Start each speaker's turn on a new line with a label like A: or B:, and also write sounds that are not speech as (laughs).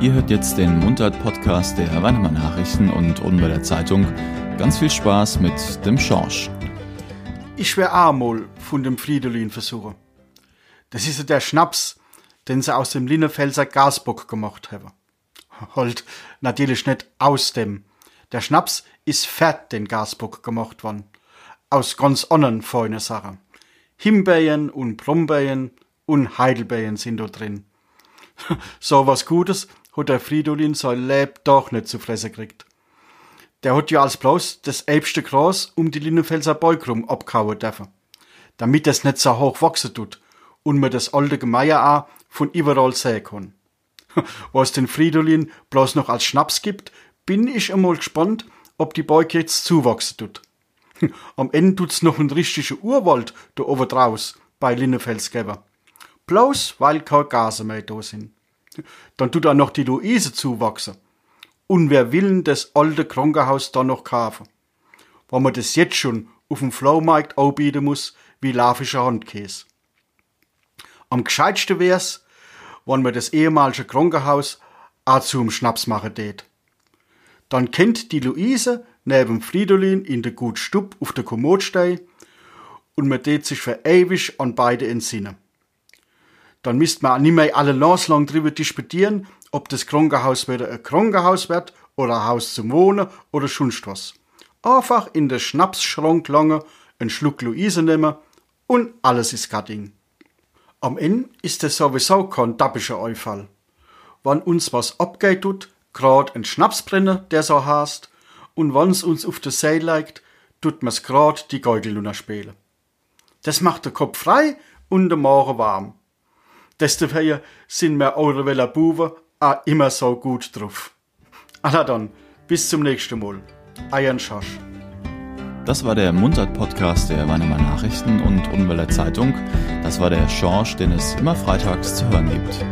A: Ihr hört jetzt den Mundart-Podcast der Weinemann Nachrichten und Unweiler Zeitung. Ganz viel Spaß mit dem Schorsch.
B: Ich wär einmal von dem Fridolin versuchen. Das ist ja der Schnaps, den sie aus dem Linnefelser Gasbock gemacht haben. Halt, natürlich nicht aus dem. Der Schnaps ist fett den Gasbock gemacht worden. Aus ganz anderen feinen Sachen. Himbeeren und Brombeeren und Heidelbeeren sind da drin. (laughs) so was Gutes hat der Fridolin sein Leben doch nicht zu fressen gekriegt. Der hat ja als bloß das elbste Gras um die Linnenfelser Beugrum abkauen dürfen. Damit es nicht so hoch wachsen tut und man das alte Gemeier auch von überall sehen kann. (laughs) Was den Fridolin bloß noch als Schnaps gibt, bin ich einmal gespannt, ob die Beuge jetzt zuwachsen tut. (laughs) Am Ende tut's noch ein richtiger Urwald da oben draus bei Linnefels geben. Bloß weil keine Gase mehr da sind. Dann tut auch noch die Luise zuwachsen. Und wer will das alte Krankenhaus da noch kaufen? Wenn man das jetzt schon auf dem Flohmarkt anbieten muss, wie laufischer Handkäse. Am gescheitsten wär's, wenn man das ehemalige Krankenhaus auch zum Schnaps machen tät. Dann kennt die Luise neben Fridolin in der gut Stub auf der Kommode stehen und man tät sich für ewig an beide entsinnen. Dann müsst man nicht mehr alle Lans lang drüber disputieren, ob das Krankenhaus wieder ein Krankenhaus wird oder ein Haus zum Wohnen oder sonst was. Einfach in der Schnapsschrank lange einen Schluck Luise nehmen und alles ist Gatting. Am Ende ist es sowieso kein dappischer Einfall. Wann uns was abgeht tut, grad ein Schnaps brennen, der so heißt, und wann's uns auf der See liegt, tut mir's grad die Geugelunner spielen. Das macht der Kopf frei und der Magen warm. Deswegen sind wir eure Welle Buben auch immer so gut drauf. Also dann, bis zum nächsten Mal. Eiern Schorsch.
A: Das war der Mundart-Podcast der Weinemann Nachrichten und Unweiler Zeitung. Das war der Schorsch, den es immer freitags zu hören gibt.